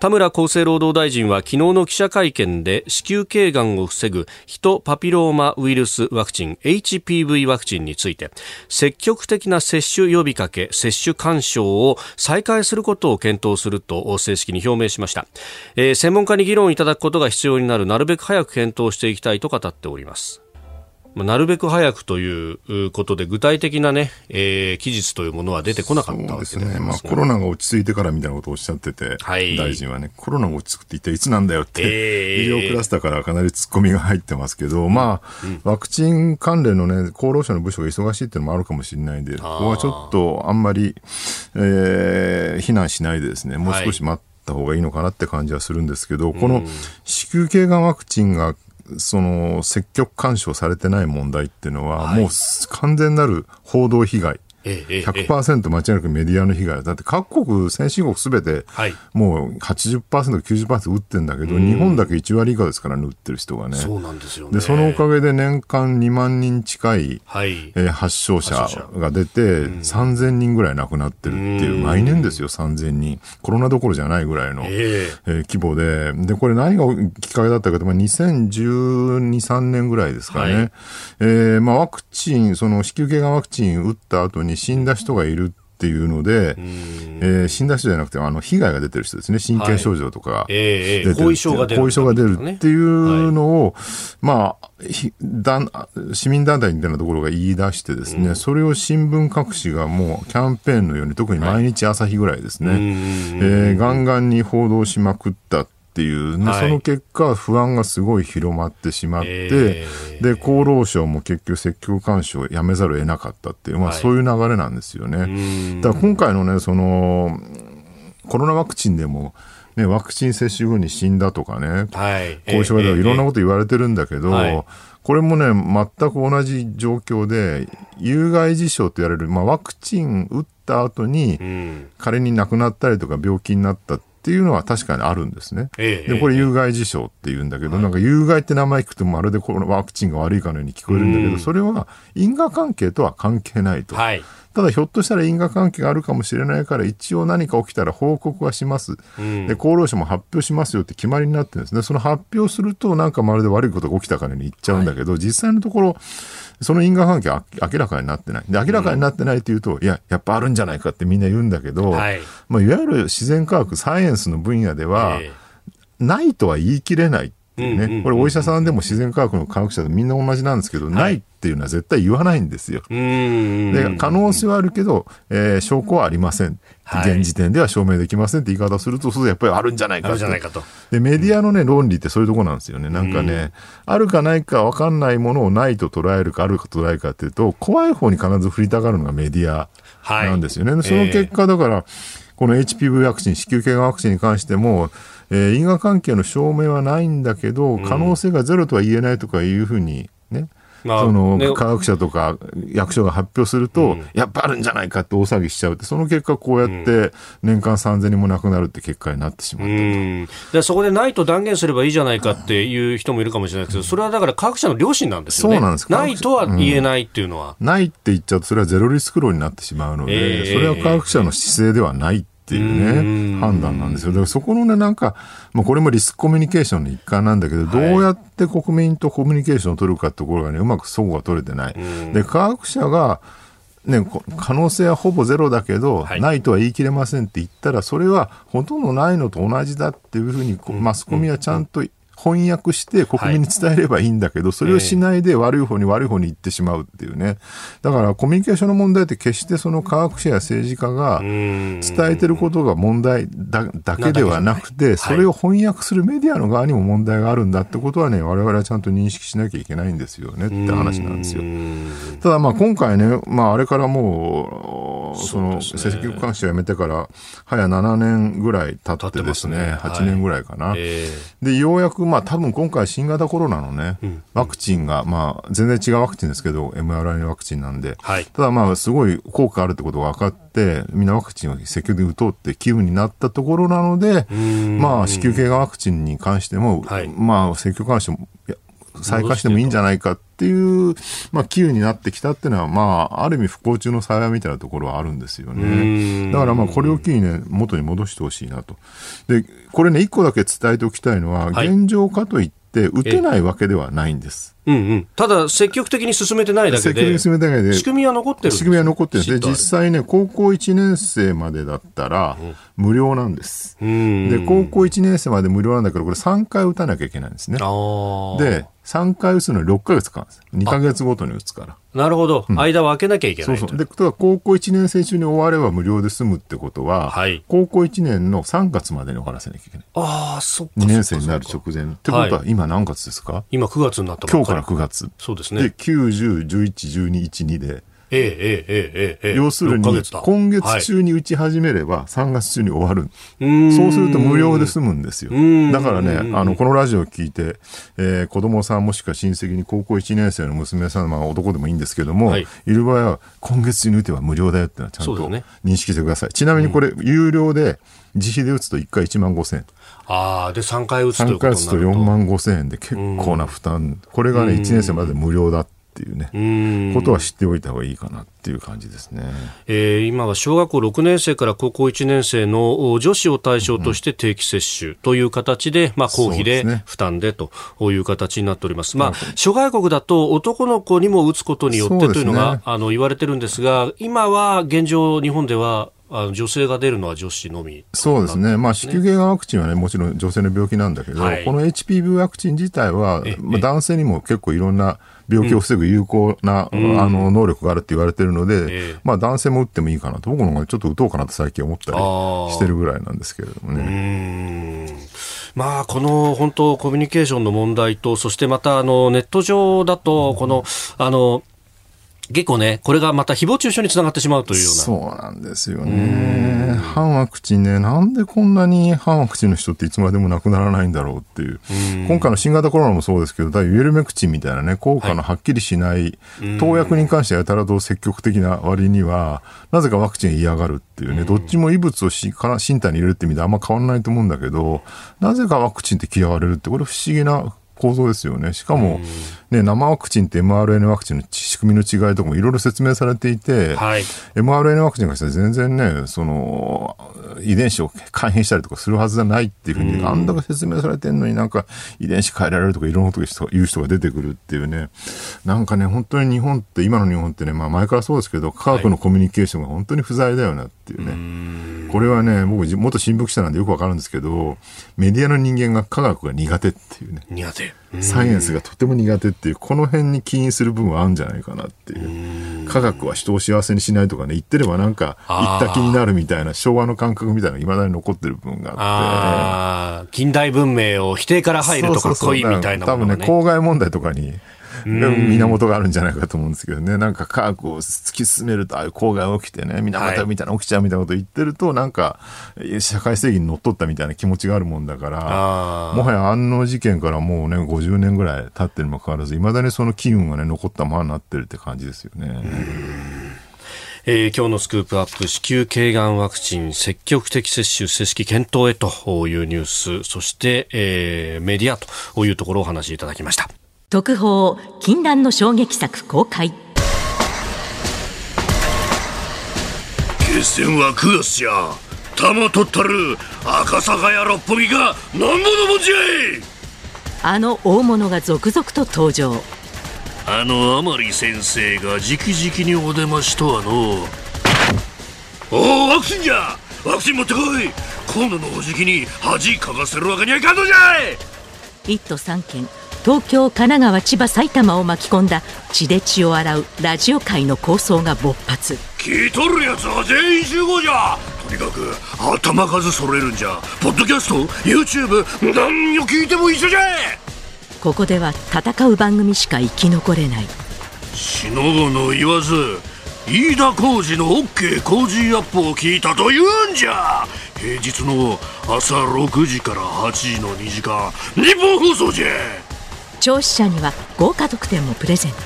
[SPEAKER 1] 田村厚生労働大臣は昨日の記者会見で子宮頸がんを防ぐヒトパピローマウイルスワクチン HPV ワクチンについて積極的な接種呼びかけ接種勧奨を再開することを検討すると正式に表明しました、えー、専門家に議論いただくことが必要になるなるべく早く検討していきたいと語っております。なるべく早くということで、具体的なね、えー、期日というものは出てこなかったわけですね。
[SPEAKER 4] まあ、コロナが落ち着いてからみたいなことをおっしゃってて、はい、大臣はね、コロナが落ち着くって一体いつなんだよって、えー、医療クラスターからかなり突っ込みが入ってますけど、まあ、うん、ワクチン関連のね、厚労省の部署が忙しいっていうのもあるかもしれないんで、ここはちょっとあんまり、えー、非難しないでですね、もう少し待った方がいいのかなって感じはするんですけど、はい、この子宮頸がんワクチンがその積極干渉されてない問題っていうのは、もう完全なる報道被害100%間違いなくメディアの被害だ。って各国、先進国すべて、もう80%、90%打ってんだけど、日本だけ1割以下ですからね、打ってる人がね。
[SPEAKER 1] そうなんですよ、
[SPEAKER 4] ね、で、そのおかげで年間2万人近い、はい、えー、発症者が出て、3000人ぐらい亡くなってるっていう、毎年ですよ、3000人。コロナどころじゃないぐらいの、えー、えー、規模で、で、これ何がきっかけだったかと、まあ、2012、3年ぐらいですかね。はい、えー、まあ、ワクチン、その子宮頸がんワクチン打った後にに死んだ人がいるっていうので、えー、死んだ人じゃなくて、あの、被害が出てる人ですね。神経症状とか出えー、後遺症が出る。後遺症が出るっていうのを、はい、まあ、市民団体みたいなところが言い出してですね、うん、それを新聞各紙がもうキャンペーンのように、特に毎日朝日ぐらいですね、はい、えー、ガンガンに報道しまくったっていう、ね、はい、その結果、不安がすごい広まってしまって、えー、で、厚労省も結局積極監視をやめざるを得なかったっていう、まあそういう流れなんですよね。だから今回のね、その、コロナワクチンでも、ね、ワクチン接種後に死んだとかね、はい、後遺症がいろんなこと言われてるんだけど、はい、これもね、全く同じ状況で、有害事象と言われる、まあ、ワクチン打った後に、仮に亡くなったりとか病気になったっていうのは確かにあるんですね。ええ、で、これ有害事象って言うんだけど、なんか有害って名前聞くとまるでこのワクチンが悪いかのように聞こえるんだけど、それは因果関係とは関係ないと。はい、ただひょっとしたら因果関係があるかもしれないから一応何か起きたら報告はします、うん、で厚労省も発表しますよって決まりになってるんですね。その発表するとなんかまるで悪いことが起きたかのように言っちゃうんだけど、はい、実際のところその因果関係は明らかになってない。で、明らかになってないっていうと、うん、いや、やっぱあるんじゃないかってみんな言うんだけど、はい、まあ、いわゆる自然科学、サイエンスの分野では、えー、ないとは言い切れないね。これお医者さんでも自然科学の科学者でみんな同じなんですけど、はい、ないっていうのは絶対言わないんですよ。で、可能性はあるけど、えー、証拠はありません。はい、現時点では証明できませんって言い方をすると、それやっぱりあるんじゃないかと。とで、メディアのね、論理ってそういうところなんですよね。なんかね、あるかないか分かんないものをないと捉えるか、あるか捉えるかっていうと、怖い方に必ず振りたがるのがメディアなんですよね。はい、その結果、だから、この HPV ワクチン、子宮頸がんワクチンに関しても、えー、因果関係の証明はないんだけど、可能性がゼロとは言えないとかいうふうにね、まあ、その、ね、科学者とか役所が発表すると、うん、やっぱあるんじゃないかって大騒ぎしちゃうって、その結果こうやって年間3000人も亡くなるって結果になってしまったと、うん、
[SPEAKER 1] でそこでないと断言すればいいじゃないかっていう人もいるかもしれないですけど、それはだから科学者の良心なんですよね。そうなんです。ないとは言えないっていうのは。
[SPEAKER 4] うん、ないって言っちゃうと、それはゼロリスク論になってしまうので、えー、それは科学者の姿勢ではないっていうね、判断なんですよ。だからそこのね、なんか、まあ、これもリスクコミュニケーションの一環なんだけど、どうやって国民とコミュニケーションを取るかってところがね、うまくそこが取れてない。で、科学者が、ね、可能性はほぼゼロだけど、はい、ないとは言い切れませんって言ったら、それはほとんどないのと同じだっていうふうに、マスコミはちゃんと翻訳して国民に伝えればいいんだけど、はい、それをしないで悪い方に悪い方に行ってしまうっていうね。だからコミュニケーションの問題って決してその科学者や政治家が伝えてることが問題だだけではなくて、それを翻訳するメディアの側にも問題があるんだってことはね、我々はちゃんと認識しなきゃいけないんですよねって話なんですよ。ただまあ今回ね、まああれからもう、その、積極監視をやめてから、早7年ぐらい経ってですね、8年ぐらいかな。で、ようやくまあ多分今回新型コロナのね、うん、ワクチンが、まあ全然違うワクチンですけど、mRNA ワクチンなんで、はい、ただまあすごい効果あるってことが分かって、みんなワクチンを積極的に打とうって機運になったところなので、まあ子宮頸がんワクチンに関しても、はい、まあ積極監視も再開してもいいんじゃないかっていう、まあ、機運になってきたっていうのは、まあ、ある意味不幸中の幸いみたいなところはあるんですよね。だからまあ、これを機にね、元に戻してほしいなと。で、これね、一個だけ伝えておきたいのは、現状かといって、打てないわけではないんです。
[SPEAKER 1] うんうん、ただ、積極的に進めてないだけで、積極的に進めてないで仕組みは残ってる
[SPEAKER 4] 仕組みは残ってるで、実際ね、高校1年生までだったら、無料なんです。で、高校1年生まで無料なんだけど、これ3回打たなきゃいけないんですね。で、3回打つのに6か月かかるんです。2か月ごとに打つから。
[SPEAKER 1] なるほど、うん、間を空けなきゃいけない
[SPEAKER 4] そうそう。で高校1年生中に終われば無料で済むってことは、はい、高校1年の3月までに終わらせなきゃいけない。
[SPEAKER 1] ああそっか
[SPEAKER 4] 2年生になる直前ってことは今何月ですか、はい、
[SPEAKER 1] 今9月になった
[SPEAKER 4] 今日から9月。
[SPEAKER 1] そうですね。
[SPEAKER 4] で9、10、11、12、1、2で
[SPEAKER 1] ええええええ
[SPEAKER 4] 要するに、今月中に打ち始めれば、3月中に終わる。そうすると無料で済むんですよ。だからね、あの、このラジオを聞いて、えー、子供さんもしくは親戚に高校1年生の娘さん、まあ男でもいいんですけども、はい、いる場合は、今月中に打てば無料だよってのはちゃんと認識してください。ね、ちなみにこれ、有料で、自費で打つと1回1万5千円。
[SPEAKER 1] ああ、で3回打つと
[SPEAKER 4] 3回打つと4万5千円で結構な負担。これがね、1年生まで無料だっていうね、ことは知っておいた方がいいかなっていう感じですね、
[SPEAKER 1] えー、今は小学校6年生から高校1年生の女子を対象として定期接種という形で、まあ、公費で負担でという形になっております。まあ、諸外国だと男の子にも打つことによってというのが、ね、あの言われてるんですが、今は現状、日本ではあの女性が出るのは女子のみ、ね、
[SPEAKER 4] そうですね、まあ、子宮頸がんワクチンは、ね、もちろん女性の病気なんだけど、はい、この HPV ワクチン自体は、まあ、男性にも結構いろんな病気を防ぐ有効な、うん、あの能力があるって言われてるので、まあ、男性も打ってもいいかなと、僕の方がちょっと打とうかなと最近思ったりしてるぐらいなんですけれどもね。
[SPEAKER 1] まあ、この本当、コミュニケーションの問題と、そしてまたあのネット上だと、この、あの結構ね、これがまた誹謗中傷につながってしまうというような。
[SPEAKER 4] そうなんですよね。反ワクチンね、なんでこんなに反ワクチンの人っていつまでも亡くならないんだろうっていう。う今回の新型コロナもそうですけど、ウェルメクチンみたいなね、効果のはっきりしない、投薬に関してはやたらと積極的な割には、なぜかワクチン嫌がるっていうね、どっちも異物をし身体に入れるって意味であんま変わらないと思うんだけど、なぜかワクチンって嫌われるって、これ不思議な構造ですよね。しかも、ね、生ワクチンって mRNA ワクチンの仕組みの違いとかもいろいろ説明されていて、はい、mRNA ワクチンが全然ね、その、遺伝子を改変したりとかするはずじゃないっていうふうに、あんだけ説明されてんのになんか遺伝子変えられるとかいろんなこと言う人が出てくるっていうね、なんかね、本当に日本って、今の日本ってね、まあ前からそうですけど、科学のコミュニケーションが本当に不在だよなっていうね。これはね、僕、元新聞記者なんでよくわかるんですけど、メディアの人間が科学が苦手っていうね。
[SPEAKER 1] 苦手。
[SPEAKER 4] サイエンスがとても苦手っていう、この辺に起因する部分はあるんじゃないかなっていう。科学は人を幸せにしないとかね、言ってればなんか、言った気になるみたいな、昭和の感覚みたいなのが未だに残ってる部分があ
[SPEAKER 1] って。近代文明を否定から入るとかっこいいみたいなも
[SPEAKER 4] の、ね、多分ね、公害問題とかに、源があるんじゃないかと思うんですけどね、なんか科学を突き進めると、ああいう公害起きてね、源みたいな起きちゃうみたいなこと言ってると、なんか、社会正義にのっとったみたいな気持ちがあるもんだから、もはや安納事件からもうね、50年ぐらい経ってるにもかかわらず、いまだにその機運がね、残ったままになってるって感じですよね。
[SPEAKER 1] えー、今日のスクープアップ子宮頸がんワクチン積極的接種正式検討へというニュースそして、えー、メディアというところをお話しいただきました
[SPEAKER 2] 特報禁断の衝撃作公開。
[SPEAKER 6] 決戦は9月じゃ玉取ったる赤坂や六本木が何者もじゃい。
[SPEAKER 2] あの大物が続々と登場。
[SPEAKER 6] あの甘利先生が直々にお出ましとはの。おおワクチンじゃ。ワクチン持ってこい。河野のおじきに恥かかせるわけにはいかんのじゃ
[SPEAKER 2] い。一都三県東京神奈川千葉埼玉を巻き込んだ血で血を洗うラジオ界の構想が勃発。
[SPEAKER 6] 聞いとるやつは全員集合じゃ。とにかく頭数揃えるんじゃ。ポッドキャスト YouTube 何を聞いても一緒じゃ。
[SPEAKER 2] ここでは戦う番組しか生き残れない。
[SPEAKER 6] しのぶの言わず飯田浩二の OK 工事アップを聞いたと言うんじゃ。平日の朝6時から8時の2時間日本放送じゃ
[SPEAKER 2] 聴取者には豪華特典もプレゼント。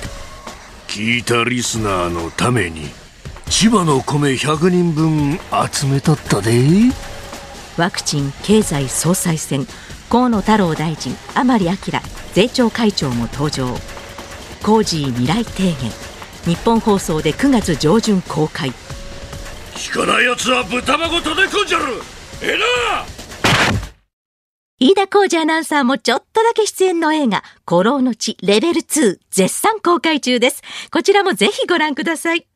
[SPEAKER 6] 聞いたリスナーのために千葉の米100人分集めとったで。
[SPEAKER 2] ワクチン経済総裁選
[SPEAKER 7] 河野太郎大臣甘利明税調会長も登場。コージー未来提言日本放送で9月上旬公開。
[SPEAKER 6] 聞かない奴は豚まご叩き込んじゃる。ええな
[SPEAKER 7] 飯田浩二アナウンサーもちょっとだけ出演の映画、古老の地レベル2絶賛公開中です。こちらもぜひご覧ください。